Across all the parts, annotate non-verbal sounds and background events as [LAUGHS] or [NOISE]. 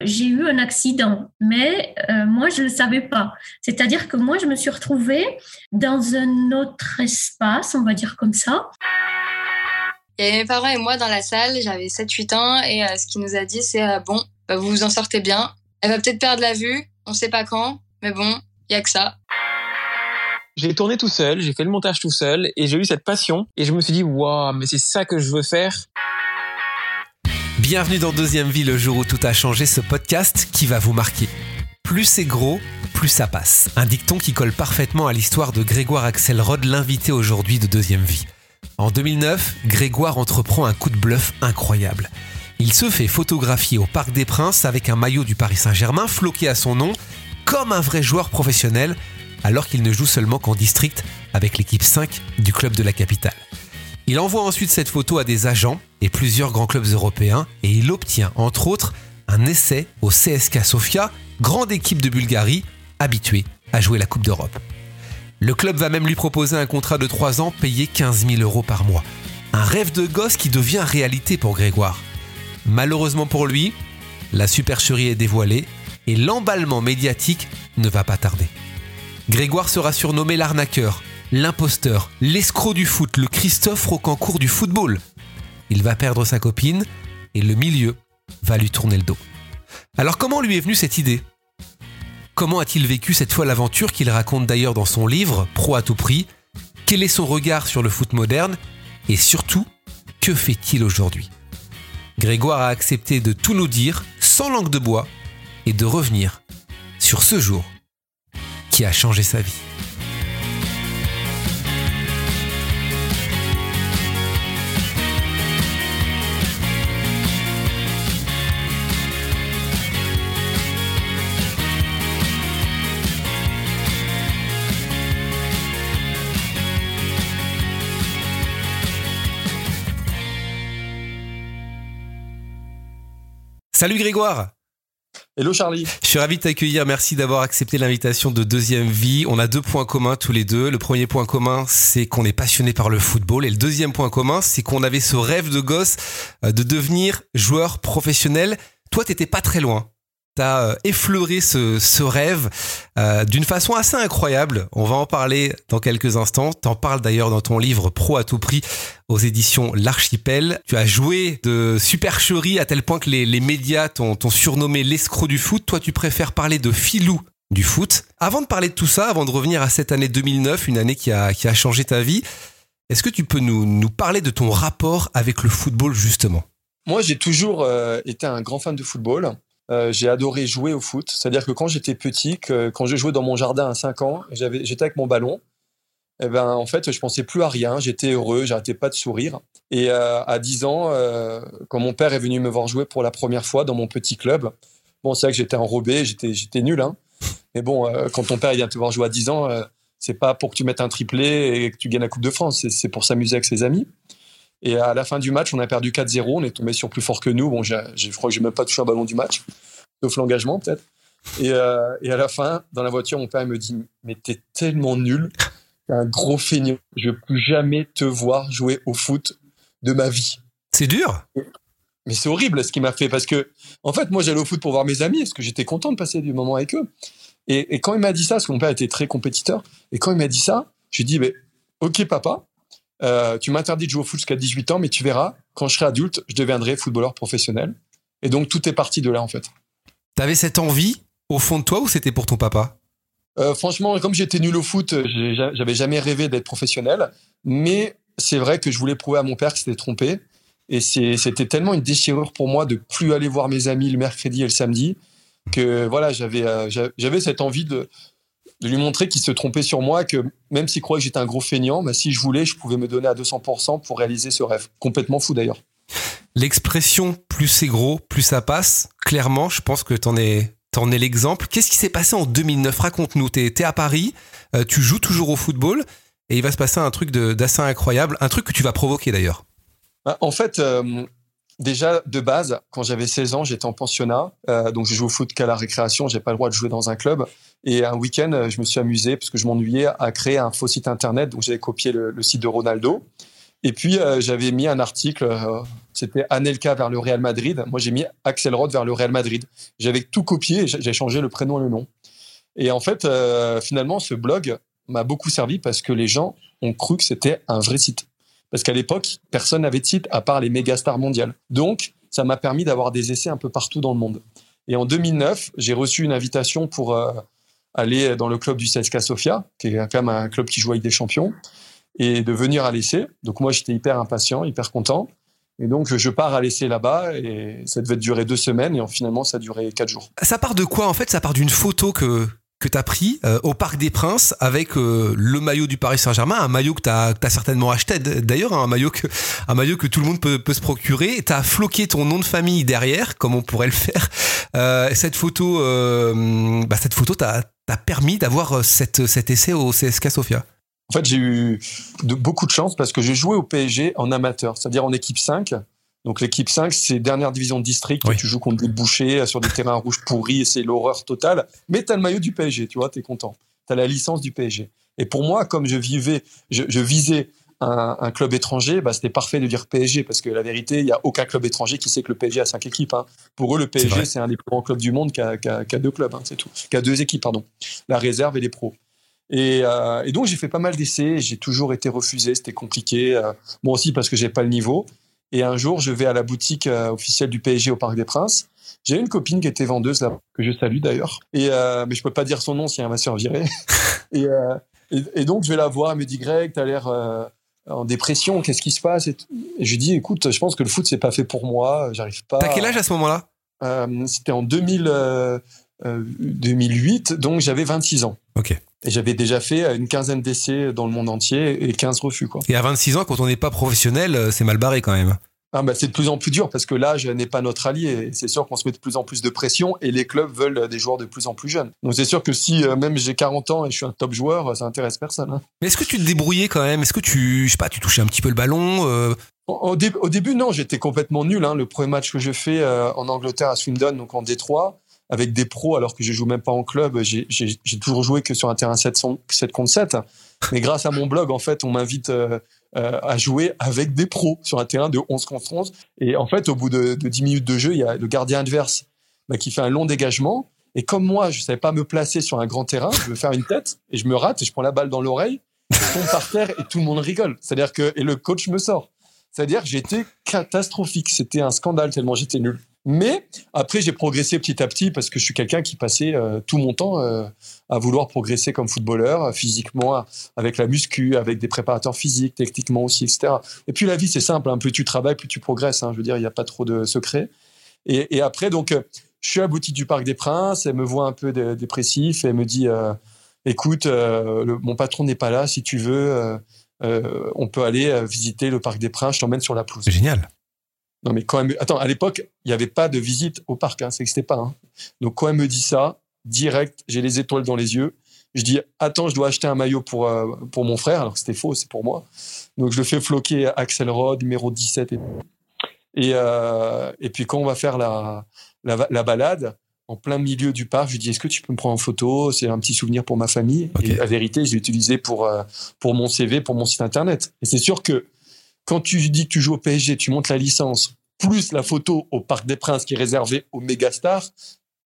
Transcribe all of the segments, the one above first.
j'ai eu un accident, mais euh, moi, je ne le savais pas. C'est-à-dire que moi, je me suis retrouvée dans un autre espace, on va dire comme ça. Il y avait mes parents et moi dans la salle, j'avais 7-8 ans, et euh, ce qu'il nous a dit, c'est euh, bon, bah, vous vous en sortez bien. Elle va peut-être perdre la vue, on ne sait pas quand, mais bon, il y a que ça. J'ai tourné tout seul, j'ai fait le montage tout seul, et j'ai eu cette passion, et je me suis dit, waouh, mais c'est ça que je veux faire. Bienvenue dans Deuxième Vie, le jour où tout a changé, ce podcast qui va vous marquer. Plus c'est gros, plus ça passe. Un dicton qui colle parfaitement à l'histoire de Grégoire Axelrod, l'invité aujourd'hui de Deuxième Vie. En 2009, Grégoire entreprend un coup de bluff incroyable. Il se fait photographier au Parc des Princes avec un maillot du Paris Saint-Germain floqué à son nom, comme un vrai joueur professionnel, alors qu'il ne joue seulement qu'en district avec l'équipe 5 du club de la capitale. Il envoie ensuite cette photo à des agents plusieurs grands clubs européens et il obtient entre autres un essai au CSK Sofia, grande équipe de Bulgarie habituée à jouer la Coupe d'Europe. Le club va même lui proposer un contrat de 3 ans payé 15 000 euros par mois. Un rêve de gosse qui devient réalité pour Grégoire. Malheureusement pour lui, la supercherie est dévoilée et l'emballement médiatique ne va pas tarder. Grégoire sera surnommé l'arnaqueur, l'imposteur, l'escroc du foot, le Christophe Rocancourt du football. Il va perdre sa copine et le milieu va lui tourner le dos. Alors comment lui est venue cette idée? Comment a-t-il vécu cette fois l'aventure qu'il raconte d'ailleurs dans son livre Pro à tout prix? Quel est son regard sur le foot moderne? Et surtout, que fait-il aujourd'hui? Grégoire a accepté de tout nous dire sans langue de bois et de revenir sur ce jour qui a changé sa vie. Salut Grégoire Hello Charlie. Je suis ravi de t'accueillir. Merci d'avoir accepté l'invitation de Deuxième Vie. On a deux points communs tous les deux. Le premier point commun, c'est qu'on est passionné par le football. Et le deuxième point commun, c'est qu'on avait ce rêve de gosse euh, de devenir joueur professionnel. Toi, t'étais pas très loin. T'as euh, effleuré ce, ce rêve euh, d'une façon assez incroyable. On va en parler dans quelques instants. T'en parles d'ailleurs dans ton livre Pro à tout prix aux éditions L'Archipel. Tu as joué de supercherie à tel point que les, les médias t'ont surnommé l'escroc du foot. Toi, tu préfères parler de filou du foot. Avant de parler de tout ça, avant de revenir à cette année 2009, une année qui a, qui a changé ta vie, est-ce que tu peux nous, nous parler de ton rapport avec le football justement? Moi, j'ai toujours euh, été un grand fan de football. Euh, j'ai adoré jouer au foot. C'est-à-dire que quand j'étais petit, que, quand je jouais dans mon jardin à 5 ans, j'étais avec mon ballon. Et ben, en fait, je pensais plus à rien. J'étais heureux, j'arrêtais pas de sourire. Et euh, à 10 ans, euh, quand mon père est venu me voir jouer pour la première fois dans mon petit club, bon, c'est vrai que j'étais enrobé, j'étais, nul. Hein. Mais bon, quand ton père vient te voir jouer à 10 ans, c'est pas pour que tu mettes un triplé et que tu gagnes la Coupe de France. C'est pour s'amuser avec ses amis. Et à la fin du match, on a perdu 4-0. On est tombé sur plus fort que nous. Bon, j'ai, je crois que j'ai même pas touché un ballon du match, sauf l'engagement peut-être. Et, euh, et à la fin, dans la voiture, mon père me dit Mais t'es tellement nul, t'es un gros feignant. Je veux plus jamais te voir jouer au foot de ma vie. C'est dur Mais c'est horrible ce qu'il m'a fait parce que, en fait, moi, j'allais au foot pour voir mes amis parce que j'étais content de passer du moment avec eux. Et, et quand il m'a dit ça, parce que mon père était très compétiteur, et quand il m'a dit ça, j'ai dit, mais, ok, papa, euh, tu m'interdis de jouer au foot jusqu'à 18 ans, mais tu verras, quand je serai adulte, je deviendrai footballeur professionnel. Et donc, tout est parti de là, en fait. T'avais cette envie au fond de toi ou c'était pour ton papa? Euh, franchement, comme j'étais nul au foot, j'avais jamais rêvé d'être professionnel. Mais c'est vrai que je voulais prouver à mon père qu'il s'était trompé. Et c'était tellement une déchirure pour moi de plus aller voir mes amis le mercredi et le samedi que voilà, j'avais euh, j'a- j'avais cette envie de, de lui montrer qu'il se trompait sur moi, que même s'il croyait que j'étais un gros feignant, bah, si je voulais, je pouvais me donner à 200% pour réaliser ce rêve. Complètement fou d'ailleurs. L'expression plus c'est gros, plus ça passe, clairement, je pense que t'en es, t'en es l'exemple. Qu'est-ce qui s'est passé en 2009 Raconte-nous. T'es, t'es à Paris, euh, tu joues toujours au football et il va se passer un truc de- d'assez incroyable, un truc que tu vas provoquer d'ailleurs. Bah, En fait, euh, déjà de base, quand j'avais 16 ans, j'étais en pensionnat, euh, donc je joue au foot qu'à la récréation, j'ai pas le droit de jouer dans un club. Et un week-end, euh, je me suis amusé parce que je m'ennuyais à créer un faux site internet, donc j'avais copié le, site de Ronaldo. Et puis, euh, j'avais mis un article, c'était Anelka vers le Real Madrid. Moi, j'ai mis Axel Rod vers le Real Madrid. J'avais tout copié, j'ai changé le prénom et le nom. Et en fait, finalement, ce blog m'a beaucoup servi parce que les gens ont cru que c'était un vrai site. Parce qu'à l'époque, personne n'avait de site à part les méga stars mondiales. Donc, ça m'a permis d'avoir des essais un peu partout dans le monde. Et en 2009, j'ai reçu une invitation pour aller dans le club du CSKA Sofia, qui est quand même un club qui joue avec des champions et de venir à l'essai. Donc moi, j'étais hyper impatient, hyper content. Et donc, je pars à l'essai là-bas et ça devait durer deux semaines et finalement, ça a duré quatre jours. Ça part de quoi en fait? Ça part d'une photo que que tu as pris euh, au Parc des Princes avec euh, le maillot du Paris Saint-Germain, un maillot que tu as, certainement acheté d'ailleurs, hein, un maillot que un maillot que tout le monde peut, se procurer. Tu as floqué ton nom de famille derrière, comme on pourrait le faire. Euh, cette photo, bah, cette photo t'a permis d'avoir cet essai au CSK Sofia. En fait, j'ai eu de, beaucoup de chance parce que j'ai joué au PSG en amateur, c'est-à-dire en équipe 5. Donc l'équipe 5, c'est dernière division de district. Tu joues contre des bouchers euh, sur des terrains rouges pourris et c'est l'horreur totale. Mais tu as le maillot du PSG, tu vois, tu es content. Tu as la licence du PSG. Et pour moi, comme je vivais, je, visais un, club étranger, bah, c'était parfait de dire PSG parce que la vérité, il n'y a aucun club étranger qui sait que le PSG a cinq équipes. Hein. Pour eux, le PSG, c'est un des plus grands clubs du monde qui a, deux clubs, hein, c'est tout. Qui a deux équipes, pardon. La réserve et les pros. Euh, et, donc j'ai fait pas mal d'essais, j'ai toujours été refusé, c'était compliqué. Euh, moi aussi parce que j'ai pas le niveau. Et un jour, je vais à la boutique euh, officielle du PSG au Parc des Princes. J'ai une copine qui était vendeuse là, que je salue d'ailleurs. Et mais je peux pas dire son nom si elle va se faire virer. [LAUGHS] et, et, donc je vais la voir, elle me dit Greg, t'as l'air en dépression, qu'est-ce qui se passe et, je lui dis écoute, je pense que le foot c'est pas fait pour moi, j'arrive pas. T'as quel âge à ce moment-là? C'était en 2000. 2008, euh, donc j'avais 26 ans. Ok. Et j'avais déjà fait une quinzaine d'essais dans le monde entier et 15 refus. Quoi. Et à 26 ans, quand on n'est pas professionnel, euh, c'est mal barré quand même. Ah bah c'est de plus en plus dur parce que l'âge n'est pas notre allié. C'est sûr qu'on se met de plus en plus de pression et les clubs veulent des joueurs de plus en plus jeunes. Donc c'est sûr que si euh, même j'ai 40 ans et je suis un top joueur, ça intéresse personne. Hein. Mais est-ce que tu te débrouillais quand même? Est-ce que tu, je sais pas, tu touchais un petit peu le ballon au, début, non, j'étais complètement nul. Hein. Le premier match que je fais en Angleterre à Swindon, donc en Détroit, avec des pros alors que je joue même pas en club. J'ai toujours joué que sur un terrain 7, 7 contre 7. Mais grâce à mon blog, en fait, on m'invite euh, euh, à jouer avec des pros sur un terrain de 11 contre 11. Et en fait, au bout de, de 10 minutes de jeu, il y a le gardien adverse bah, qui fait un long dégagement. Et comme moi, je savais pas me placer sur un grand terrain, je veux faire une tête et je me rate et je prends la balle dans l'oreille, je tombe par terre et tout le monde rigole. C'est-à-dire que et le coach me sort. C'est-à-dire que j'étais catastrophique. C'était un scandale tellement j'étais nul. Mais après, j'ai progressé petit à petit parce que je suis quelqu'un qui passait euh, tout mon temps euh, à vouloir progresser comme footballeur, euh, physiquement, avec la muscu, avec des préparateurs physiques, techniquement aussi, etc. Et puis la vie, c'est simple. Hein. plus tu travailles, plus tu progresses. Hein. Je veux dire, il n'y a pas trop de secrets. Et, et après, donc, je suis à du Parc des Princes. Elle me voit un peu dépressif et elle me dit "Écoute, mon patron n'est pas là. Si tu veux, on peut aller visiter le Parc des Princes. Je t'emmène sur la pelouse." Génial. Non, mais quand même, attends, à l'époque, il n'y avait pas de visite au parc, hein, ça n'existait pas. Hein. Donc quand elle me dit ça, direct, j'ai les étoiles dans les yeux. Je dis, attends, je dois acheter un maillot pour, euh, pour mon frère, alors que c'était faux, c'est pour moi. Donc je le fais floquer Axel Rod, numéro 17. Et, et, euh, et puis quand on va faire la, la, balade, en plein milieu du parc, je lui dis, est-ce que tu peux me prendre en photo? C'est un petit souvenir pour ma famille. Et la vérité, je l'ai utilisé pour, euh, pour mon CV, pour mon site internet. Et c'est sûr que quand tu dis que tu joues au PSG, tu montes la licence, plus la photo au Parc des Princes qui est réservée aux mégastars,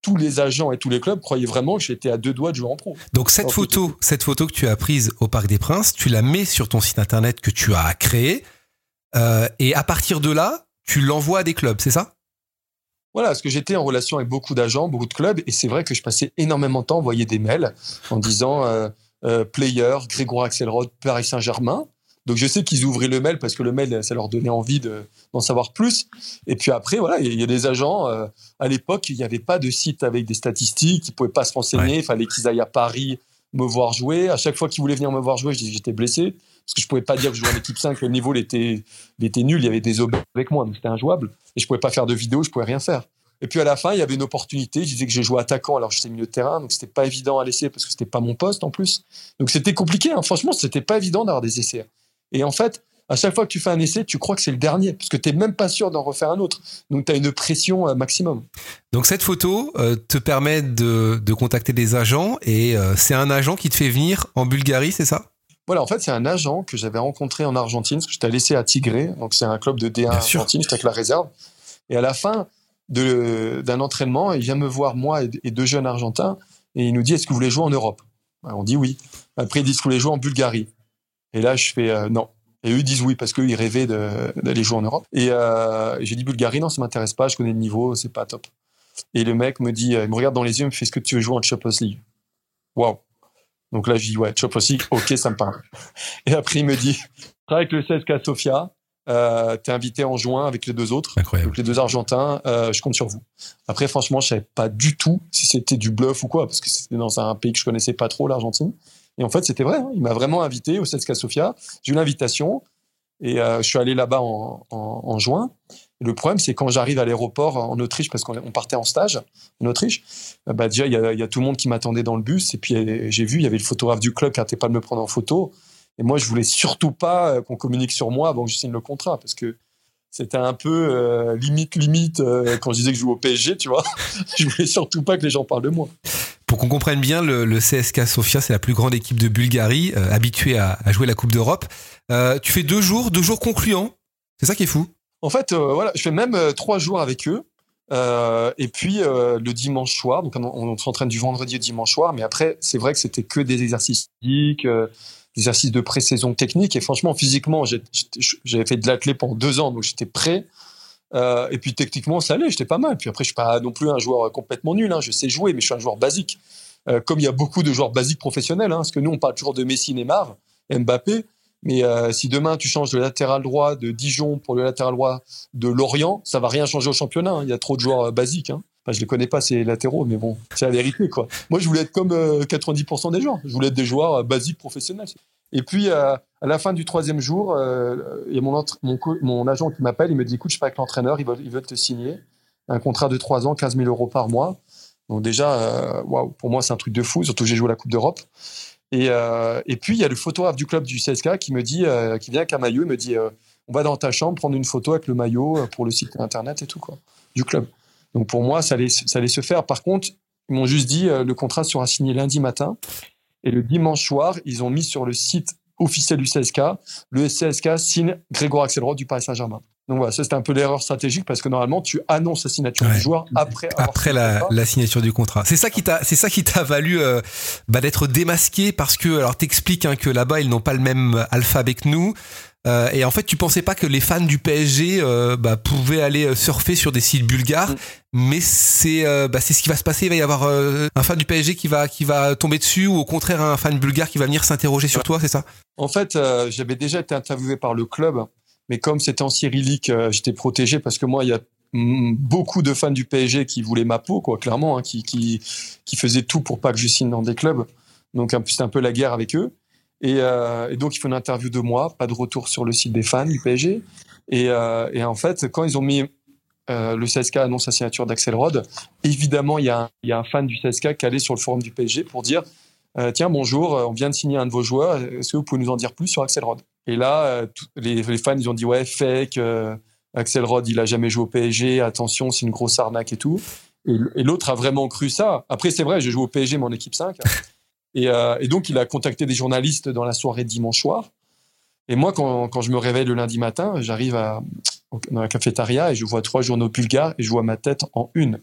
tous les agents et tous les clubs croyaient vraiment que j'étais à deux doigts de jouer en pro. Donc cette photo, cette photo que tu as prise au Parc des Princes, tu la mets sur ton site internet que tu as créé, euh, et à partir de là, tu l'envoies à des clubs, c'est ça? Voilà, parce que j'étais en relation avec beaucoup d'agents, beaucoup de clubs, et c'est vrai que je passais énormément de temps à envoyer des mails en disant euh, euh, player, Grégoire Axelrod, Paris Saint-Germain. Donc je sais qu'ils ouvraient le mail parce que le mail, ça leur donnait envie d'en savoir plus. Et puis après, voilà, il y a des agents. Euh, à l'époque, il n'y avait pas de site avec des statistiques. Ils pouvaient pas se renseigner. Il fallait qu'ils aillent à Paris me voir jouer. À chaque fois qu'ils voulaient venir me voir jouer, je disais que j'étais blessé parce que je pouvais pas dire que je jouais en équipe 5. Le niveau, il était, était nul. Il y avait des objets avec moi, donc c'était injouable. Et je pouvais pas faire de vidéo, je pouvais rien faire. Et puis à la fin, il y avait une opportunité. Je disais que j'ai joué attaquant alors j'étais milieu de terrain, donc c'était pas évident à laisser parce que c'était pas mon poste en plus. Donc c'était compliqué. Hein. Franchement, c'était pas évident d'avoir des essais. Et en fait, à chaque fois que tu fais un essai, tu crois que c'est le dernier, parce que tu n'es même pas sûr d'en refaire un autre. Donc tu as une pression euh, maximum. Donc cette photo euh, te permet de, contacter des agents, et euh, c'est un agent qui te fait venir en Bulgarie, c'est ça? Voilà, en fait, c'est un agent que j'avais rencontré en Argentine, parce que j'étais laissé à Tigre, donc c'est un club de D1 Bien. Argentine, j'étais avec la réserve. Et à la fin de- d'un entraînement, il vient me voir, moi et, et deux jeunes Argentins, et il nous dit, est-ce que vous voulez jouer en Europe? Ben, On dit oui. Après, ils disent, vous voulez jouer en Bulgarie? Et là, je fais, euh, non. Et eux disent oui, parce qu'eux, ils rêvaient d'aller jouer en Europe. Et euh, j'ai dit, Bulgarie, non, ça m'intéresse pas, je connais le niveau, c'est pas top. Et le mec me dit, euh, il me regarde dans les yeux, il me fait, est-ce que tu veux jouer en Champions League? Waouh donc là, je dis, ouais, Champions League, ok, ça me parle. Et après, il me dit, travaille avec le CSKA Sofia, euh, t'es invité en juin avec les deux autres, Incroyable. donc les deux Argentins, euh, je compte sur vous. Après, franchement, je savais pas du tout si c'était du bluff ou quoi, parce que c'était dans un pays que je connaissais pas trop, l'Argentine. Et en fait, c'était vrai, hein. il m'a vraiment invité au CSKA Sofia. J'ai eu l'invitation et euh, je suis allé là-bas en, juin. Et le problème, c'est quand j'arrive à l'aéroport en Autriche, parce qu'on on partait en stage en Autriche, euh, bah déjà, il y a, tout le monde qui m'attendait dans le bus. Et puis, euh, j'ai vu, il y avait le photographe du club qui n'arrêtait pas de me prendre en photo. Et moi, je voulais surtout pas qu'on communique sur moi avant que je signe le contrat, parce que c'était un peu limite, limite, quand je disais que je jouais au PSG, tu vois. [LAUGHS] je voulais surtout pas que les gens parlent de moi. Pour qu'on comprenne bien, le, le CSK Sofia, c'est la plus grande équipe de Bulgarie, euh, habituée à, à jouer la Coupe d'Europe. Euh, tu fais deux jours, deux jours concluants. C'est ça qui est fou. En fait, euh, voilà, je fais même euh, trois jours avec eux. Euh, et puis le dimanche soir, donc on, s'entraîne du vendredi au dimanche soir, mais après c'est vrai que c'était que des exercices physiques, des exercices de pré-saison technique. Et franchement, physiquement, j'avais fait de l'athlé pendant deux ans, donc j'étais prêt. Euh, et puis techniquement, ça allait, j'étais pas mal. Puis après, je suis pas non plus un joueur complètement nul. Hein, je sais jouer, mais je suis un joueur basique. Euh, comme il y a beaucoup de joueurs basiques professionnels, hein, parce que nous on parle toujours de Messi, Neymar, Mbappé. Mais euh, si demain tu changes le latéral droit de Dijon pour le latéral droit de Lorient, ça va rien changer au championnat. hein. Il y a trop de joueurs basiques. Enfin, je les connais pas ces latéraux, mais bon, c'est la vérité quoi. Moi, je voulais être comme euh, 90% des gens. Je voulais être des joueurs euh, basiques professionnels. Et puis euh, à la fin du troisième jour, euh, il y a mon, mon, mon agent qui m'appelle. Il me dit écoute, je suis pas avec l'entraîneur. Ils veulent, te signer un contrat de trois ans, 15 000 euros par mois. Donc déjà, euh, waouh, pour moi, c'est un truc de fou. Surtout que j'ai joué la Coupe d'Europe. Et, euh, et puis, il y a le photographe du club du CSK qui me dit, euh, qui vient avec un maillot, il me dit, euh, on va dans ta chambre prendre une photo avec le maillot euh, pour le site internet et tout, quoi, du club. Donc pour moi, ça allait, ça allait se faire. Par contre, ils m'ont juste dit, euh, le contrat sera signé lundi matin. Et le dimanche soir, ils ont mis sur le site officiel du CSK, le CSK signe Grégoire Axelrod du Paris Saint-Germain. Donc voilà, ça c'était un peu l'erreur stratégique parce que normalement, tu annonces la signature Ouais. du joueur après Après la signature du contrat. C'est ça qui t'a, c'est ça qui t'a valu euh, bah, d'être démasqué parce que, alors t'expliques hein, que là-bas ils n'ont pas le même alphabet que nous. Euh, et en fait, tu pensais pas que les fans du PSG euh, bah, pouvaient aller euh, surfer sur des sites bulgares, Mm. mais c'est euh, bah, c'est ce qui va se passer. Il va y avoir un fan du PSG qui va qui va tomber dessus, ou au contraire un fan bulgare qui va venir s'interroger sur toi, c'est ça? En fait, j'avais déjà été interviewé par le club, mais comme c'était en cyrillique, j'étais protégé parce que moi, il y a beaucoup de fans du PSG qui voulaient ma peau, quoi, clairement, hein, qui, qui, qui faisaient tout pour pas que je signe dans des clubs. Donc, c'était un peu la guerre avec eux. Et, euh, et donc, il faut une interview de moi, pas de retour sur le site des fans du PSG. Et, euh, et en fait, quand ils ont mis euh, le CSK annonce la signature d'Axel Rod, évidemment, il y, a un, fan du CSK qui allait sur le forum du PSG pour dire euh, Tiens, bonjour, on vient de signer un de vos joueurs, est-ce que vous pouvez nous en dire plus sur Axel Rod? Et là, les, fans, ils ont dit Ouais, fake, euh, Axel Rod, il a jamais joué au PSG, attention, c'est une grosse arnaque et tout. Et, l'autre a vraiment cru ça. Après, c'est vrai, j'ai joué au PSG, en équipe 5. Et, euh, et donc, il a contacté des journalistes dans la soirée dimanche soir. Et moi, quand, quand je me réveille le lundi matin, j'arrive dans la cafétéria et je vois trois journaux bulgares et je vois ma tête en une.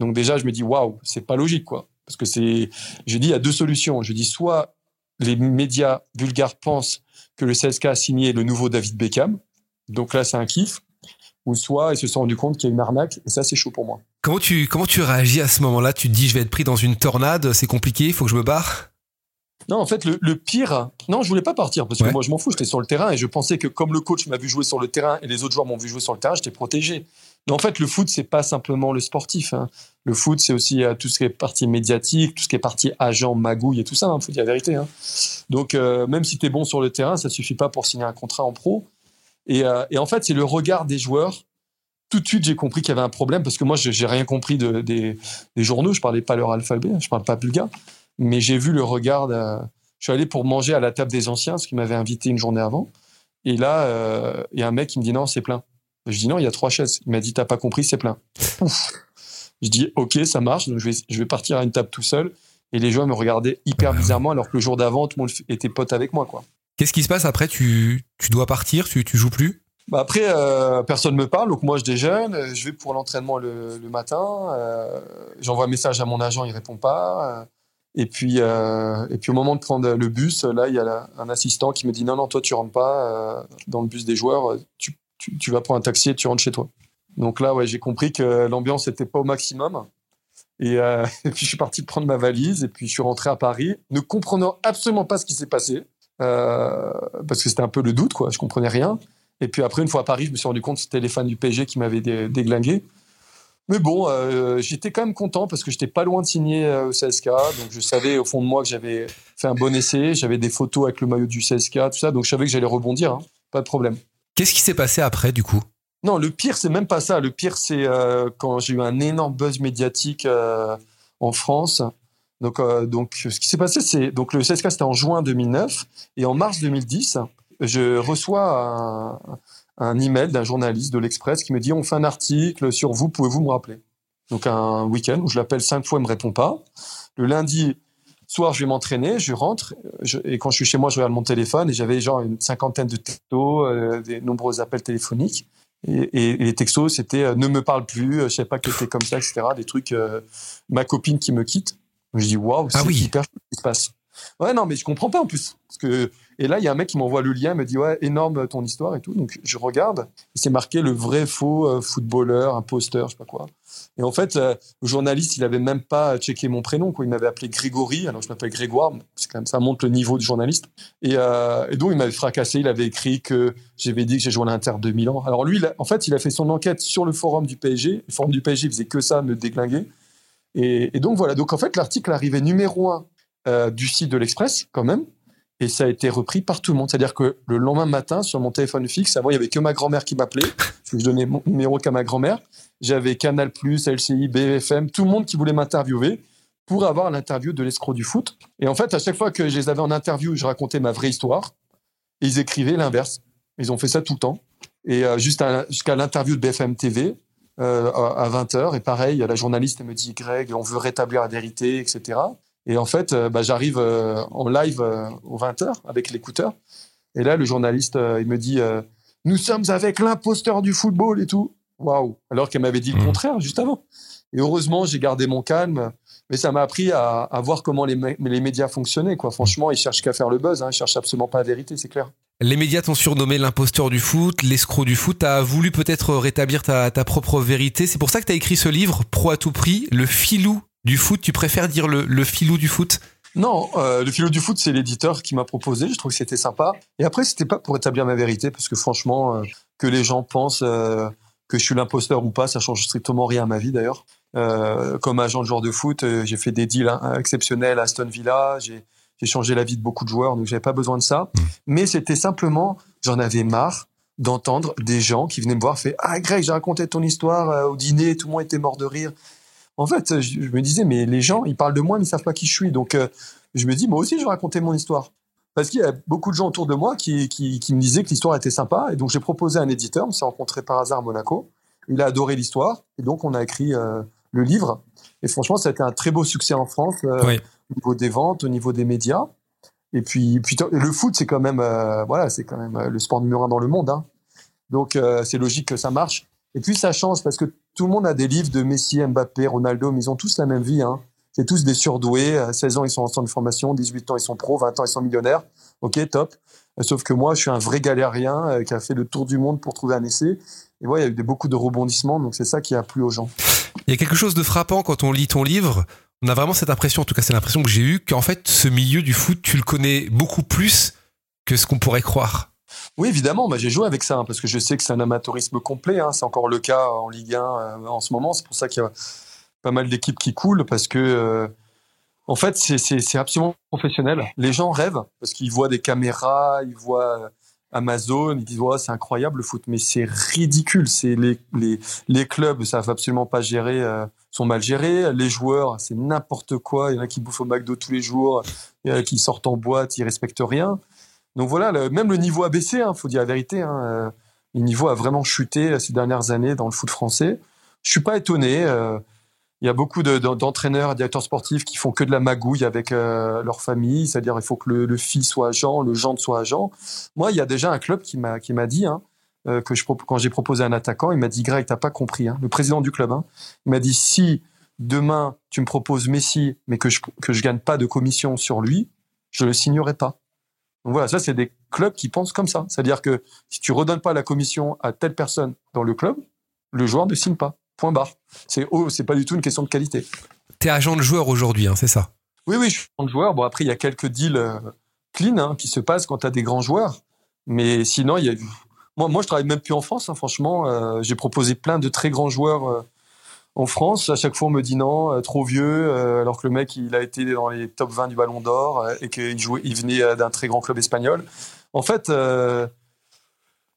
Donc déjà, je me dis, waouh, c'est pas logique, quoi. Parce que c'est, je dis, il y a deux solutions. Je dis, soit les médias bulgares pensent que le CSK a signé le nouveau David Beckham. Donc là, c'est un kiff. Ou soit ils se sont rendus compte qu'il y a une arnaque. Et ça, c'est chaud pour moi. Comment tu comment tu réagis à ce moment-là? Tu te dis je vais être pris dans une tornade, c'est compliqué, il faut que je me barre? Non, en fait, le, le pire, non, je voulais pas partir parce que Ouais. moi, je m'en fous, j'étais sur le terrain et je pensais que comme le coach m'a vu jouer sur le terrain et les autres joueurs m'ont vu jouer sur le terrain, j'étais protégé. Mais en fait, le foot, c'est pas simplement le sportif. hein. Le foot, c'est aussi euh, tout ce qui est partie médiatique, tout ce qui est partie agent, magouille et tout ça. Il faut dire la vérité. hein. Donc, euh, même si tu es bon sur le terrain, ça suffit pas pour signer un contrat en pro. Et, euh, et en fait, c'est le regard des joueurs. Tout de suite, j'ai compris qu'il y avait un problème parce que moi, j'ai rien compris de, des, journaux. Je parlais pas leur alphabet, je parle pas bulgare, mais j'ai vu le regard. je suis allé pour manger à la table des anciens, ce qui m'avait invité une journée avant. Et là, euh, il y a un mec qui me dit non, c'est plein. Je dis non, il y a trois chaises. Il m'a dit t'as pas compris, c'est plein. Je dis ok, ça marche. Donc je vais, partir à une table tout seul. Et les joueurs me regardaient hyper bizarrement alors que le jour d'avant, tout le monde était pote avec moi. Qu'est-ce qui se passe après? Tu, tu dois partir? Tu, tu joues plus? Bah après, euh, personne me parle, donc moi je déjeune, euh, je vais pour l'entraînement le, matin, euh, j'envoie un message à mon agent, il répond pas. Et puis, et puis au moment de prendre le bus, là il y a un assistant qui me dit non non toi tu rentres pas dans le bus des joueurs, tu, tu, vas prendre un taxi et tu rentres chez toi. Donc là ouais j'ai compris que l'ambiance était pas au maximum. Et, [LAUGHS] et, puis je suis parti prendre ma valise et puis je suis rentré à Paris, ne comprenant absolument pas ce qui s'est passé parce que c'était un peu le doute quoi, je comprenais rien. Et puis après, une fois à Paris, je me suis rendu compte que c'était les fans du PSG qui m'avaient déglingué. Mais bon, euh, j'étais quand même content parce que j'étais pas loin de signer euh, au CSK. Donc je savais au fond de moi que j'avais fait un bon essai. J'avais des photos avec le maillot du CSK, tout ça. Donc je savais que j'allais rebondir. Hein. Pas de problème. Qu'est-ce qui s'est passé après, du coup? Non, le pire, c'est même pas ça. Le pire, c'est euh, quand j'ai eu un énorme buzz médiatique euh, en France. Donc, donc, ce qui s'est passé, c'est donc le CSK, c'était en juin 2009 et en mars 2010 je reçois un, un email d'un journaliste de l'Express qui me dit on fait un article sur vous, pouvez-vous me rappeler? Donc un week-end où je l'appelle cinq fois, il me répond pas. Le lundi soir, je vais m'entraîner, je rentre je, et quand je suis chez moi, je regarde mon téléphone et j'avais genre une cinquantaine de textos, euh, des nombreux appels téléphoniques. Et, et, et les textos, c'était euh, ne me parle plus, euh, je sais pas que t'es comme ça, etc. Des trucs, euh, ma copine qui me quitte. Je dis waouh, c'est ah oui. hyper ce qui se passe? Ouais, non, mais je comprends pas en plus. Parce que, et là, il y a un mec qui m'envoie le lien, me dit, ouais, énorme ton histoire et tout. Donc, je regarde. C'est marqué le vrai faux euh, footballeur, imposteur, je sais pas quoi. Et en fait, euh, le journaliste, il avait même pas checké mon prénom. Il m'avait appelé Grégory. Alors, je m'appelle Grégoire. C'est quand même, ça montre le niveau du journaliste. Et, euh, donc, il m'avait fracassé. Il avait écrit que j'avais dit que j'ai joué à l'Inter 2000 ans. Alors, lui, en fait, il a fait son enquête sur le forum du PSG. Le forum du PSG faisait que ça, me déglinguer. Et, donc, voilà. Donc, en fait, l'article arrivait numéro un euh, du site de l'Express quand même. Et ça a été repris par tout le monde. C'est-à-dire que le lendemain matin, sur mon téléphone fixe, avant, il y avait que ma grand-mère qui m'appelait. Je donnais mon numéro qu'à ma grand-mère. J'avais Canal+, LCI, BFM, tout le monde qui voulait m'interviewer pour avoir l'interview de l'escroc du foot. Et en fait, à chaque fois que je les avais en interview, je racontais ma vraie histoire. Ils écrivaient l'inverse. Ils ont fait ça tout le temps. Et euh, jusqu'à l'interview de BFM TV, euh, à 20h. Et pareil, la journaliste me dit, Greg, on veut rétablir la vérité, etc. Et en fait, euh, bah, j'arrive euh, en live euh, aux 20h avec l'écouteur. Et là, le journaliste, il me dit Nous sommes avec l'imposteur du football et tout. Waouh Alors qu'elle m'avait dit le contraire juste avant. Et heureusement, j'ai gardé mon calme. Mais ça m'a appris à, à, voir comment les, les, médias fonctionnaient. Quoi. Franchement, ils cherchent qu'à faire le buzz. Hein. Ils cherchent absolument pas la vérité, c'est clair. Les médias t'ont surnommé l'imposteur du foot, l'escroc du foot. T'as voulu peut-être rétablir ta, ta propre vérité. C'est pour ça que t'as écrit ce livre, Pro à tout prix, le filou du foot, tu préfères dire le, le filou du foot? Non, euh, le filou du foot, c'est l'éditeur qui m'a proposé. Je trouve que c'était sympa. Et après, c'était pas pour établir ma vérité, parce que franchement, euh, que les gens pensent euh, que je suis l'imposteur ou pas, ça change strictement rien à ma vie d'ailleurs. Euh, comme agent de joueur de foot, euh, j'ai fait des deals hein, exceptionnels à Aston Villa. J'ai changé la vie de beaucoup de joueurs, donc j'avais pas besoin de ça. Mmh. Mais c'était simplement, j'en avais marre d'entendre des gens qui venaient me voir, fait ah Greg, j'ai raconté ton histoire au dîner, tout le monde était mort de rire en fait, je, me disais, mais les gens, ils parlent de moi, mais ils savent pas qui je suis. Donc, euh, je me dis, moi aussi, je vais raconter mon histoire. Parce qu'il y a beaucoup de gens autour de moi qui, qui, qui me disaient que l'histoire était sympa. Et donc, j'ai proposé à un éditeur, on s'est rencontré par hasard à Monaco. Il a adoré l'histoire. Et donc, on a écrit euh, le livre. Et franchement, ça a été un très beau succès en France, euh, oui. au niveau des ventes, au niveau des médias. Et puis, puis le foot, c'est quand même, voilà, c'est quand même le sport numéro un dans le monde. Hein. Donc, c'est logique que ça marche. Et puis ça change parce que tout le monde a des livres de Messi, Mbappé, Ronaldo, mais ils ont tous la même vie. Hein. C'est tous des surdoués. À 16 ans, ils sont en centre de formation. 18 ans, ils sont pros. 20 ans, ils sont millionnaires. Ok, top. Sauf que moi, je suis un vrai galérien euh, qui a fait le tour du monde pour trouver un essai. Et voilà, il y a eu beaucoup de rebondissements. Donc c'est ça qui a plu aux gens. Il y a quelque chose de frappant quand on lit ton livre. On a vraiment cette impression, en tout cas c'est l'impression que j'ai eue, qu'en fait ce milieu du foot, tu le connais beaucoup plus que ce qu'on pourrait croire. Oui, évidemment, bah, j'ai joué avec ça, hein, parce que je sais que c'est un amateurisme complet. Hein, c'est encore le cas en Ligue 1 euh, en ce moment. C'est pour ça qu'il y a pas mal d'équipes qui coulent, parce que, euh, en fait, c'est absolument professionnel. Les gens rêvent, parce qu'ils voient des caméras, ils voient euh, Amazon, ils disent c'est incroyable le foot, mais c'est ridicule. Les, clubs savent absolument pas gérer, sont mal gérés. Les joueurs, c'est n'importe quoi. Il y en a qui bouffent au McDo tous les jours, il y en a qui sortent en boîte, ils respectent rien. Donc voilà, le, même le niveau a baissé, il hein, faut dire la vérité. Hein, euh, le niveau a vraiment chuté ces dernières années dans le foot français. Je suis pas étonné. Euh, Il y a beaucoup d'entraîneurs et directeurs sportifs qui font que de la magouille avec euh, leur famille, c'est-à-dire il faut que le, fils soit agent, le gendre soit agent. Moi, il y a déjà un club qui m'a qui m'a dit hein, euh, que je quand j'ai proposé un attaquant, il m'a dit Greg, t'as pas compris. Hein, le président du club, hein, il m'a dit si demain tu me proposes Messi, mais que je que je gagne pas de commission sur lui, je le signerai pas. Donc voilà, ça c'est des clubs qui pensent comme ça, c'est-à-dire que si tu redonnes pas la commission à telle personne dans le club, le joueur ne signe pas. Point barre. C'est oh, c'est pas du tout une question de qualité. T'es agent de joueur aujourd'hui, hein, c'est ça? Oui, oui, je suis agent de joueur. Bon, après, il y a quelques deals euh, clean hein, qui se passent quand tu as des grands joueurs. Mais sinon, il y a... moi, moi, je travaille même plus en France. Hein, franchement, euh, j'ai proposé plein de très grands joueurs euh, en France. À chaque fois, on me dit non, trop vieux, alors que le mec, il a été dans les top 20 du Ballon d'Or et qu'il jouait, il venait d'un très grand club espagnol. En fait,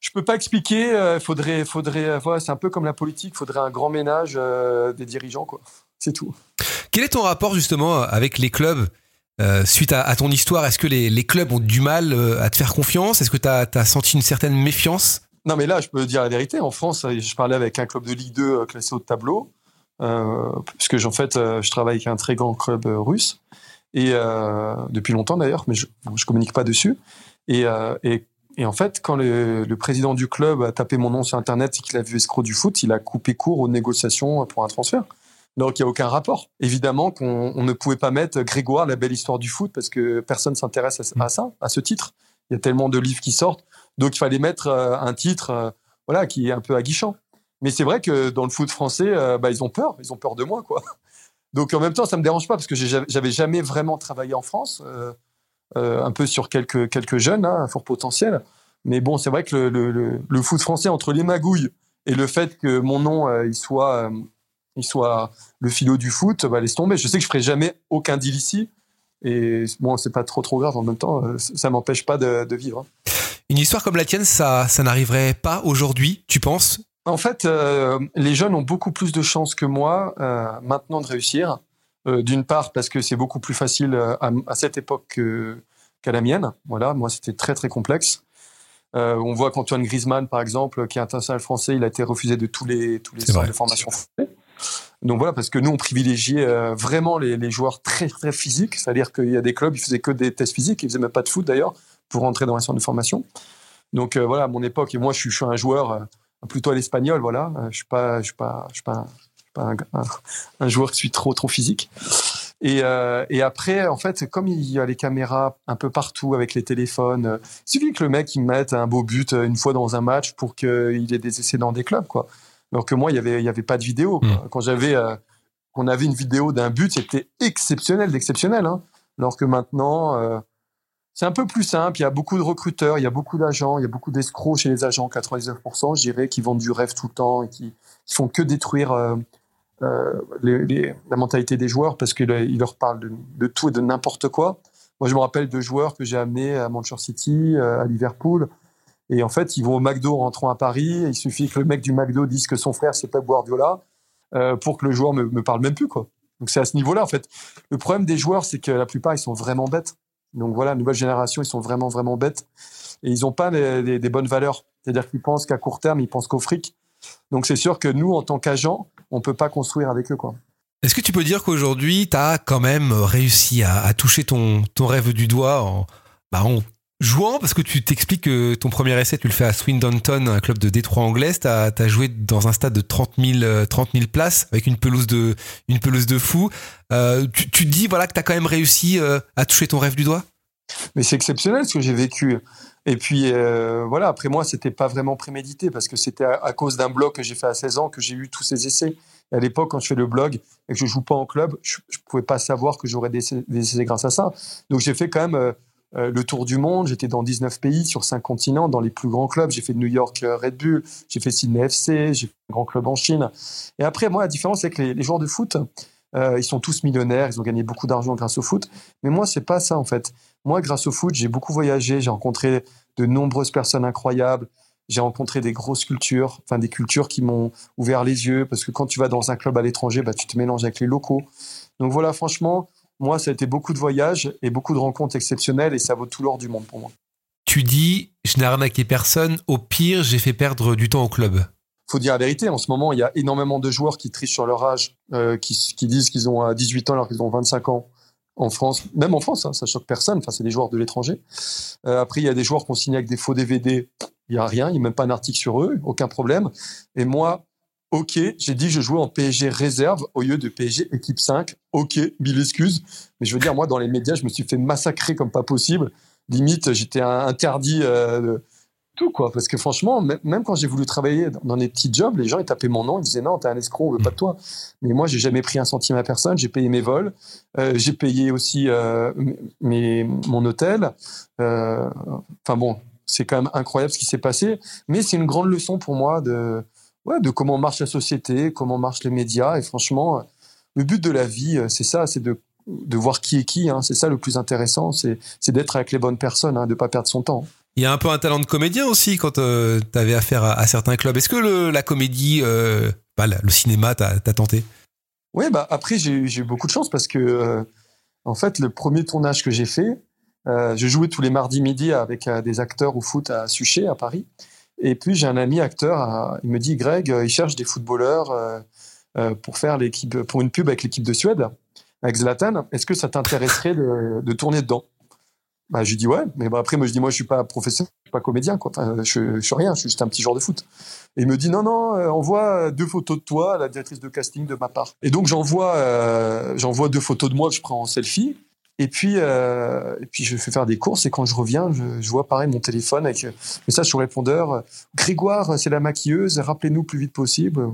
je peux pas expliquer. Euh, faudrait, faudrait, euh, c'est un peu comme la politique. Faudrait un grand ménage euh, des dirigeants, quoi. C'est tout. Quel est ton rapport justement avec les clubs suite à, ton histoire? Est-ce que les, clubs ont du mal à te faire confiance? Est-ce que tu as, senti une certaine méfiance? Non, mais là, je peux dire la vérité. En France, je parlais avec un club de Ligue 2 classé au tableau, puisque en fait, je travaille avec un très grand club russe et depuis longtemps d'ailleurs, mais je, ne communique pas dessus. Et, et et en fait, quand le, le, président du club a tapé mon nom sur Internet et qu'il a vu escroc du foot, il a coupé court aux négociations pour un transfert. Donc il n'y a aucun rapport. Évidemment qu'on on ne pouvait pas mettre Grégoire, la belle histoire du foot, parce que personne s'intéresse à, ça, à ce titre. Il y a tellement de livres qui sortent. Donc il fallait mettre euh, un titre euh, voilà, qui est un peu aguichant. Mais c'est vrai que dans le foot français, euh, bah, ils ont peur. Ils ont peur de moi. quoi. Donc en même temps, ça me dérange pas, parce que j'avais jamais vraiment travaillé en France. Euh, un peu sur quelques, jeunes, hein, un fort potentiel. Mais bon, c'est vrai que le, foot français, entre les magouilles et le fait que mon nom, euh, il soit, euh, il soit le philo du foot, bah, laisse tomber. Je sais que je ferai jamais aucun deal ici. Et bon, c'est pas trop trop grave en même temps. Ça m'empêche pas de, vivre. Hein. Une histoire comme la tienne, ça n'arriverait pas aujourd'hui, tu penses? En fait, les jeunes ont beaucoup plus de chances que moi maintenant de réussir. Euh, d'une part parce que c'est beaucoup plus facile euh, à, cette époque qu'à la mienne. Voilà, moi c'était très très complexe. Euh, on voit qu'Antoine Griezmann, par exemple, qui est international français, il a été refusé de tous les tous les centres de formation français. Donc voilà, parce que nous on privilégiait vraiment les, joueurs très très physiques, c'est-à-dire qu'il y a des clubs, ils faisaient que des tests physiques, ils faisaient même pas de foot d'ailleurs pour rentrer dans un centre de formation. Donc voilà, à mon époque, et moi je suis, je suis un joueur plutôt à l'espagnol, voilà, je suis pas, je suis pas, je suis pas un, joueur qui suis trop trop physique. Et, euh, et, après, en fait, comme il y a les caméras un peu partout avec les téléphones, euh, il suffit que le mec il mette un beau but euh, une fois dans un match pour qu'il ait des essais dans des clubs, quoi. Alors que moi, il y avait, il y avait pas de vidéo. Mmh. Quand j'avais, qu'on avait une vidéo d'un but, c'était exceptionnel, d'exceptionnel. Hein. Alors que maintenant, c'est un peu plus simple. Il y a beaucoup de recruteurs, il y a beaucoup d'agents, il y a beaucoup d'escrocs chez les agents, 99%, je dirais, qui vendent du rêve tout le temps et qui, qui font que détruire euh, les, la mentalité des joueurs parce qu'il leur parle de, de, tout et de n'importe quoi. Moi, je me rappelle de joueurs que j'ai amenés à Manchester City, euh, à Liverpool. Et en fait, ils vont au McDo en rentrant à Paris. il suffit que le mec du McDo dise que son frère, c'est Pep Guardiola, euh, pour que le joueur me, me parle même plus, quoi. Donc, c'est à ce niveau-là, en fait. Le problème des joueurs, c'est que la plupart, ils sont vraiment bêtes. Donc, voilà, nouvelle génération, ils sont vraiment, vraiment bêtes. Et ils n'ont pas des, bonnes valeurs. C'est-à-dire qu'ils pensent qu'à court terme, ils pensent qu'au fric. Donc c'est sûr que nous, en tant qu'agents, on peut pas construire avec eux. Est-ce que tu peux dire qu'aujourd'hui, tu as quand même réussi à, toucher ton, ton rêve du doigt en, bah en jouant Parce que tu t'expliques que ton premier essai, tu le fais à Swindon, un club de Détroit anglais. Tu as, joué dans un stade de 30 000, 30 000 places avec une pelouse de, une pelouse de fou. Euh, tu, tu dis voilà, que tu as quand même réussi euh, à toucher ton rêve du doigt? Mais c'est exceptionnel ce que j'ai vécu. Et puis euh, voilà, après moi, c'était pas vraiment prémédité parce que c'était à, cause d'un blog que j'ai fait à 16 ans que j'ai eu tous ces essais. À l'époque, quand je fais le blog et que je joue pas en club, je, je pouvais pas savoir que j'aurais des, essais grâce à ça. Donc j'ai fait quand même euh, euh, le tour du monde. J'étais dans 19 pays sur 5 continents, dans les plus grands clubs. J'ai fait New York Red Bull, j'ai fait Sydney FC, j'ai fait un grand club en Chine. Et après, moi, la différence, c'est que les, les joueurs de foot, euh, ils sont tous millionnaires, ils ont gagné beaucoup d'argent grâce au foot. Mais moi, c'est pas ça en fait. Moi, grâce au foot, j'ai beaucoup voyagé, j'ai rencontré de nombreuses personnes incroyables. J'ai rencontré des grosses cultures, enfin des cultures qui m'ont ouvert les yeux, parce que quand tu vas dans un club à l'étranger, bah, tu te mélanges avec les locaux. Donc voilà, franchement, moi, ça a été beaucoup de voyages et beaucoup de rencontres exceptionnelles, et ça vaut tout l'or du monde pour moi. Tu dis, je n'ai arnaqué personne, au pire, j'ai fait perdre du temps au club. faut dire la vérité. En ce moment, il y a énormément de joueurs qui trichent sur leur âge, euh, qui, qui disent qu'ils ont 18 ans alors qu'ils ont 25 ans en France, même en France, hein, ça choque personne. Enfin, c'est des joueurs de l'étranger. Euh, après, il y a des joueurs qui ont signé avec des faux DVD. Il y a rien, il n'y a même pas un article sur eux, aucun problème. Et moi, ok, j'ai dit je jouais en PSG réserve au lieu de PSG équipe 5. Ok, mille excuses. Mais je veux dire, moi, dans les médias, je me suis fait massacrer comme pas possible. Limite, j'étais interdit euh, tout quoi parce que franchement même quand j'ai voulu travailler dans des petits jobs les gens ils tapaient mon nom ils disaient non t'es un escroc on veut pas de toi mais moi j'ai jamais pris un centime à personne j'ai payé mes vols euh, j'ai payé aussi euh, mes, mon hôtel enfin bon c'est quand même incroyable ce qui s'est passé mais c'est une grande leçon pour moi de ouais, de comment marche la société comment marchent les médias et franchement le but de la vie c'est ça c'est de de voir qui est qui hein. c'est ça le plus intéressant c'est c'est d'être avec les bonnes personnes hein, de pas perdre son temps il y a un peu un talent de comédien aussi quand euh, tu avais affaire à, certains clubs. Est-ce que le, la comédie, euh, bah, le cinéma, t'as tenté? Oui, bah après j'ai eu beaucoup de chance parce que euh, en fait le premier tournage que j'ai fait, je jouais tous les mardis midi avec des acteurs au foot à Suchet à Paris. Et puis j'ai un ami acteur, il me dit Greg, il cherche des footballeurs pour faire l'équipe, pour une pub avec l'équipe de Suède, avec Zlatan. Est-ce que ça t'intéresserait de, tourner dedans? Bah, je lui dis ouais, mais bah, après, moi, je dis, moi, je suis pas professeur, je suis pas comédien, quoi. Enfin, je, je suis rien, je suis juste un petit joueur de foot. Et il me dit, non, non, euh, envoie deux photos de toi à la directrice de casting de ma part. Et donc, j'envoie, euh, j'envoie deux photos de moi que je prends en selfie. Et puis, euh, et puis, je fais faire des courses. Et quand je reviens, je, je vois pareil mon téléphone avec message sur répondeur. Grégoire, c'est la maquilleuse. Rappelez-nous plus vite possible.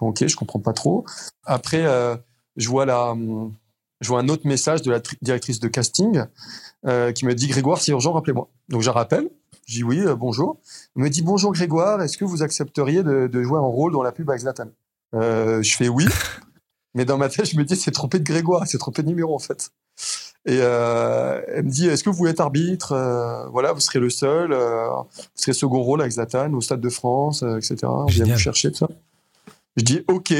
Bon, ok, je comprends pas trop. Après, euh, je vois la, je vois un autre message de la directrice de casting euh, qui me dit Grégoire, c'est urgent, rappelez-moi. Donc je rappelle, je dis oui, euh, bonjour. Elle me dit bonjour Grégoire, est-ce que vous accepteriez de, de, jouer un rôle dans la pub avec Zlatan? Euh, Je fais oui, mais dans ma tête, je me dis c'est trompé de Grégoire, c'est trompé de numéro en fait. Et euh, elle me dit est-ce que vous voulez être arbitre euh, Voilà, vous serez le seul, vous serez second rôle avec Zlatan au Stade de France, etc. On vient vous chercher tout ça. Je dis ok.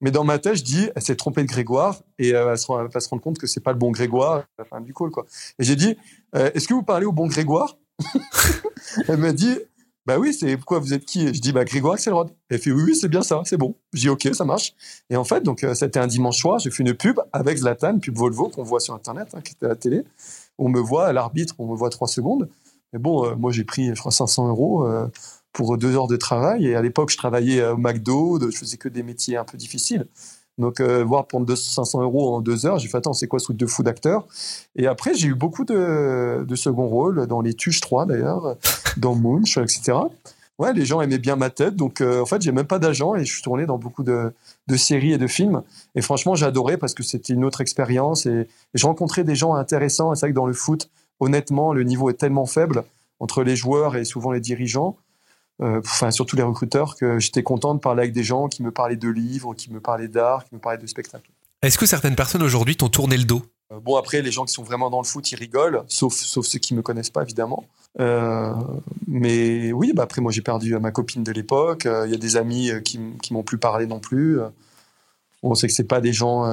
Mais dans ma tête, je dis, elle s'est trompée de Grégoire et euh, elle, se, va se rendre compte que c'est pas le bon Grégoire. Du coup, quoi. Et j'ai dit, euh, est-ce que vous parlez au bon Grégoire? [LAUGHS] Elle m'a dit, bah oui, c'est pourquoi vous êtes qui? Je dis, bah Grégoire Axelrod. Elle fait, oui, oui, c'est bien ça, c'est bon. Je dis, ok, ça marche. Et en fait, donc euh, c'était un dimanche soir, j'ai fait une pub avec Zlatan, pub Volvo qu'on voit sur Internet, hein, qui était à la télé. On me voit à l'arbitre, on me voit trois secondes. Mais bon, moi j'ai pris, je crois, 500 euros pour deux heures de travail. Et à l'époque, je travaillais au McDo, je faisais que des métiers un peu difficiles. Donc, euh, voir pour 500 euros en deux heures, j'ai fait, attends, c'est quoi ce truc de fou d'acteur? Et après, j'ai eu beaucoup de, de second rôle, dans les Tuches 3 d'ailleurs, dans Munch, etc. Ouais, les gens aimaient bien ma tête. Donc, euh, en fait, j'ai même pas d'agent et je suis tourné dans beaucoup de, de séries et de films. Et franchement, j'adorais parce que c'était une autre expérience et, et je rencontrais des gens intéressants. C'est vrai que dans le foot, honnêtement, le niveau est tellement faible entre les joueurs et souvent les dirigeants enfin surtout les recruteurs, que j'étais content de parler avec des gens qui me parlaient de livres, qui me parlaient d'art, qui me parlaient de spectacles. Est-ce que certaines personnes aujourd'hui t'ont tourné le dos? Euh, Bon après les gens qui sont vraiment dans le foot ils rigolent, sauf sauf ceux qui me connaissent pas évidemment. Euh, mais oui, bah après moi j'ai perdu ma copine de l'époque. Il y a des amis qui qui m'ont plus parlé non plus. On sait que c'est pas des gens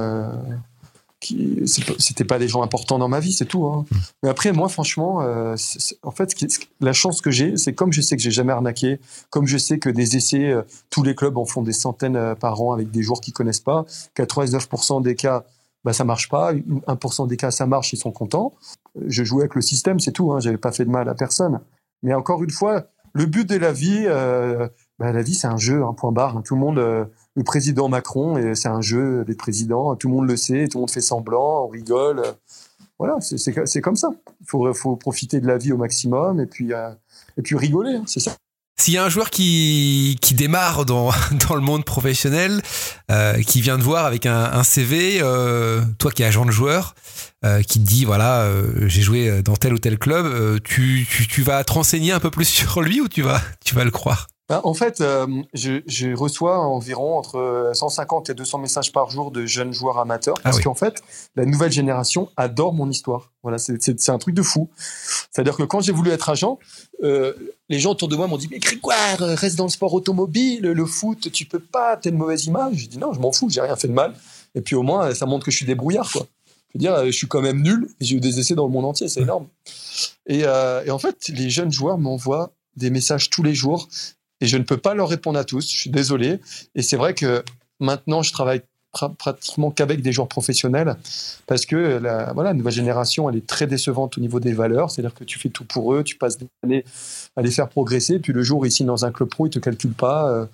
qui c'était pas des gens importants dans ma vie, c'est tout. Hein. Mmh. Mais après, moi, franchement, euh, en fait, la chance que j'ai, c'est comme je sais que j'ai jamais arnaqué, comme je sais que des essais, euh, tous les clubs en font des centaines euh, par an avec des joueurs qui connaissent pas. 99% des cas, bah ça marche pas. 1% des cas, ça marche, ils sont contents. Je jouais avec le système, c'est tout. Hein, J'avais pas fait de mal à personne. Mais encore une fois, le but de la vie, bah, la vie, c'est un jeu, un point barre. Hein. Tout le monde le président Macron, c'est un jeu des présidents, tout le monde le sait, tout le monde fait semblant, on rigole. Voilà, c'est comme ça. Il faut, faut, profiter de la vie au maximum et puis, euh, et puis rigoler, hein, c'est ça. S'il y a un joueur qui, qui démarre dans, [LAUGHS] dans le monde professionnel, euh, qui vient de voir avec un, un CV, euh, toi qui es agent de joueur, euh, qui te dit voilà, euh, j'ai joué dans tel ou tel club, euh, tu, tu, tu vas te renseigner un peu plus [LAUGHS] sur lui ou tu vas, tu vas le croire? Bah, en fait, euh, je, je, reçois environ entre 150 et 200 messages par jour de jeunes joueurs amateurs parce ah qu'en fait, la nouvelle génération adore mon histoire. Voilà, c'est un truc de fou. C'est-à-dire que quand j'ai voulu être agent, euh, les gens autour de moi m'ont dit mais Grégoire, reste dans le sport automobile, le foot, tu peux pas, t'as une mauvaise image. J'ai dit non, je m'en fous, j'ai rien fait de mal. Et puis au moins, ça montre que je suis débrouillard, quoi. Je veux dire, je suis quand même nul. J'ai eu des essais dans le monde entier, c'est énorme. Et, euh, et en fait, les jeunes joueurs m'envoient des messages tous les jours et je ne peux pas leur répondre à tous. Je suis désolé. Et c'est vrai que maintenant, je travaille pratiquement qu'avec des joueurs professionnels parce que la voilà, nouvelle génération, elle est très décevante au niveau des valeurs. C'est-à-dire que tu fais tout pour eux, tu passes des années à les faire progresser, puis le jour ici dans un club pro, ils te calculent pas. Euh,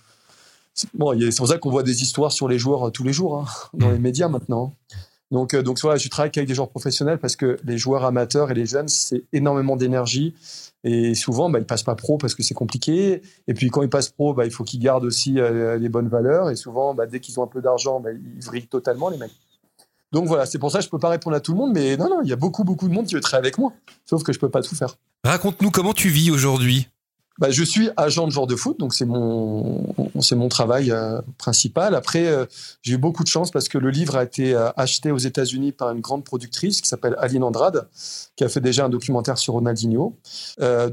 bon, c'est pour ça qu'on voit des histoires sur les joueurs euh, tous les jours hein, dans les médias maintenant. Donc, euh, donc voilà, je travaille qu'avec des joueurs professionnels parce que les joueurs amateurs et les jeunes, c'est énormément d'énergie. Et souvent, bah, ils passent pas pro parce que c'est compliqué. Et puis quand ils passent pro, bah, il faut qu'ils gardent aussi euh, les bonnes valeurs. Et souvent, bah, dès qu'ils ont un peu d'argent, bah, ils vrillent totalement les mecs. Donc voilà, c'est pour ça que je peux pas répondre à tout le monde, mais non, non, il y a beaucoup, beaucoup de monde qui veut travailler avec moi. Sauf que je peux pas tout faire. Raconte-nous comment tu vis aujourd'hui bah, je suis agent de joueur de foot, donc c'est mon c'est mon travail euh, principal. Après, euh, j'ai eu beaucoup de chance parce que le livre a été euh, acheté aux États-Unis par une grande productrice qui s'appelle Aline Andrade, qui a fait déjà un documentaire sur Ronaldinho.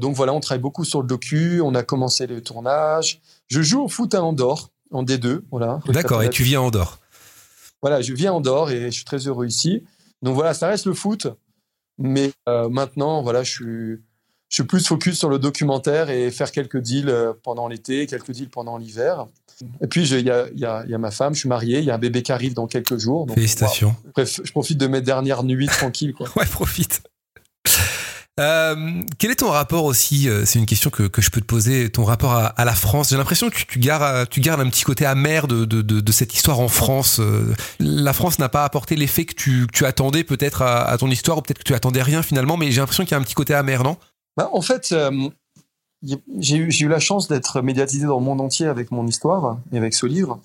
donc voilà, on travaille beaucoup sur le docu. On a commencé le tournage. Je joue au foot à Andorre en D2, voilà. D'accord. Et tu vis à Andorre. Voilà, je vis à Andorre et je suis très heureux ici. Donc voilà, ça reste le foot, mais maintenant, voilà, je suis je suis plus focus sur le documentaire et faire quelques deals euh, pendant l'été, quelques deals pendant l'hiver. Et puis, il y a, y, a, y a, ma femme, je suis marié, il y a un bébé qui arrive dans quelques jours. Donc, Félicitations. Bref, je profite de mes dernières nuits tranquilles. Quoi. [LAUGHS] ouais, profite. Euh, quel est ton rapport aussi euh, C'est une question que, que, je peux te poser. Ton rapport à, à la France? J'ai l'impression que tu, tu, gardes, tu gardes un petit côté amer de, de, de, de cette histoire en France. La France n'a pas apporté l'effet que tu, tu attendais peut-être à, à, ton histoire, ou peut-être que tu attendais rien finalement. Mais j'ai l'impression qu'il y a un petit côté amer, non? Bah, en fait, euh, j'ai eu, la chance d'être médiatisé dans le monde entier avec mon histoire et avec ce livre.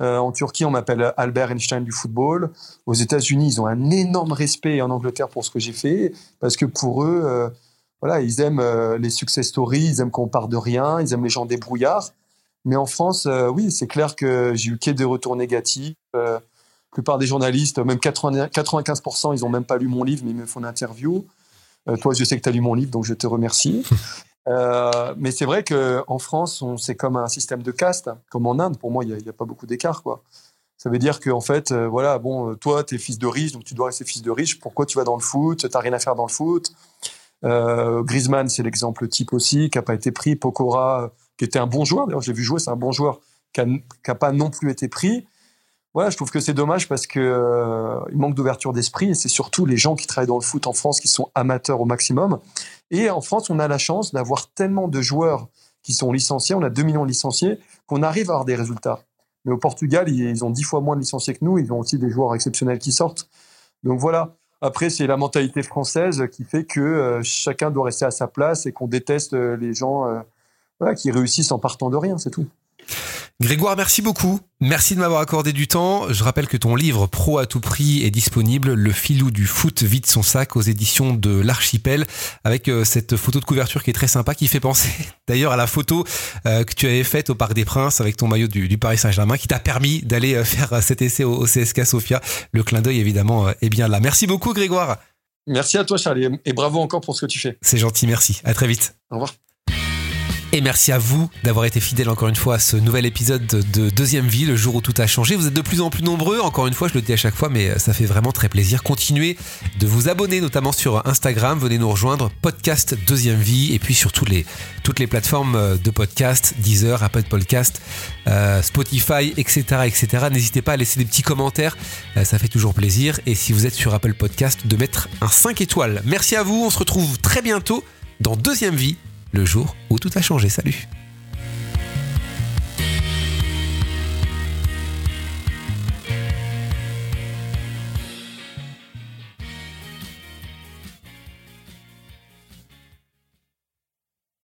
Euh, en Turquie, on m'appelle Albert Einstein du football. Aux États-Unis, ils ont un énorme respect en Angleterre pour ce que j'ai fait, parce que pour eux, euh, voilà, ils aiment les success stories, ils aiment qu'on part de rien, ils aiment les gens débrouillards. Mais en France, oui, c'est clair que j'ai eu que des retours négatifs. la plupart des journalistes, même 80, 95%, ils ont même pas lu mon livre, mais ils me font une interview. Euh, toi, je sais que tu as lu mon livre, donc je te remercie. [LAUGHS] Euh, mais c'est vrai qu'en France, c'est comme un système de caste, comme en Inde. Pour moi, il n'y a, a, pas beaucoup d'écart, quoi. Ça veut dire qu'en fait, euh, voilà, bon, toi, tu es fils de riche, donc tu dois rester fils de riche. Pourquoi tu vas dans le foot? Tu n'as rien à faire dans le foot? Euh, Griezmann, c'est l'exemple type aussi, qui n'a pas été pris. Pokora, qui était un bon joueur, d'ailleurs, j'ai vu jouer, c'est un bon joueur, qui n'a pas non plus été pris voilà, je trouve que c'est dommage parce que euh, il manque d'ouverture d'esprit et c'est surtout les gens qui travaillent dans le foot en France qui sont amateurs au maximum. Et en France, on a la chance d'avoir tellement de joueurs qui sont licenciés, on a 2 millions de licenciés, qu'on arrive à avoir des résultats. Mais au Portugal, ils ont 10 fois moins de licenciés que nous, ils ont aussi des joueurs exceptionnels qui sortent. Donc voilà, après, c'est la mentalité française qui fait que euh, chacun doit rester à sa place et qu'on déteste euh, les gens euh, qui réussissent en partant de rien, c'est tout. Grégoire, merci beaucoup. Merci de m'avoir accordé du temps. Je rappelle que ton livre Pro à tout prix est disponible. Le filou du foot vide son sac aux éditions de l'Archipel avec euh, cette photo de couverture qui est très sympa, qui fait penser [LAUGHS] d'ailleurs à la photo euh, que tu avais faite au Parc des Princes avec ton maillot du, Paris Saint-Germain qui t'a permis d'aller euh, faire cet essai au, CSK Sofia. Le clin d'œil évidemment est bien là. Merci beaucoup Grégoire. Merci à toi Charlie et bravo encore pour ce que tu fais. C'est gentil, merci. À très vite. Au revoir. Et merci à vous d'avoir été fidèle encore une fois à ce nouvel épisode de Deuxième Vie, le jour où tout a changé. Vous êtes de plus en plus nombreux, encore une fois, je le dis à chaque fois, mais ça fait vraiment très plaisir. Continuez de vous abonner, notamment sur Instagram. Venez nous rejoindre, podcast Deuxième Vie, et puis sur toutes les, toutes les plateformes de podcast, Deezer, Apple Podcast, euh, Spotify, etc., etc. N'hésitez pas à laisser des petits commentaires, euh, ça fait toujours plaisir. Et si vous êtes sur Apple Podcast, de mettre un 5 étoiles. Merci à vous, on se retrouve très bientôt dans Deuxième Vie le jour où tout a changé. Salut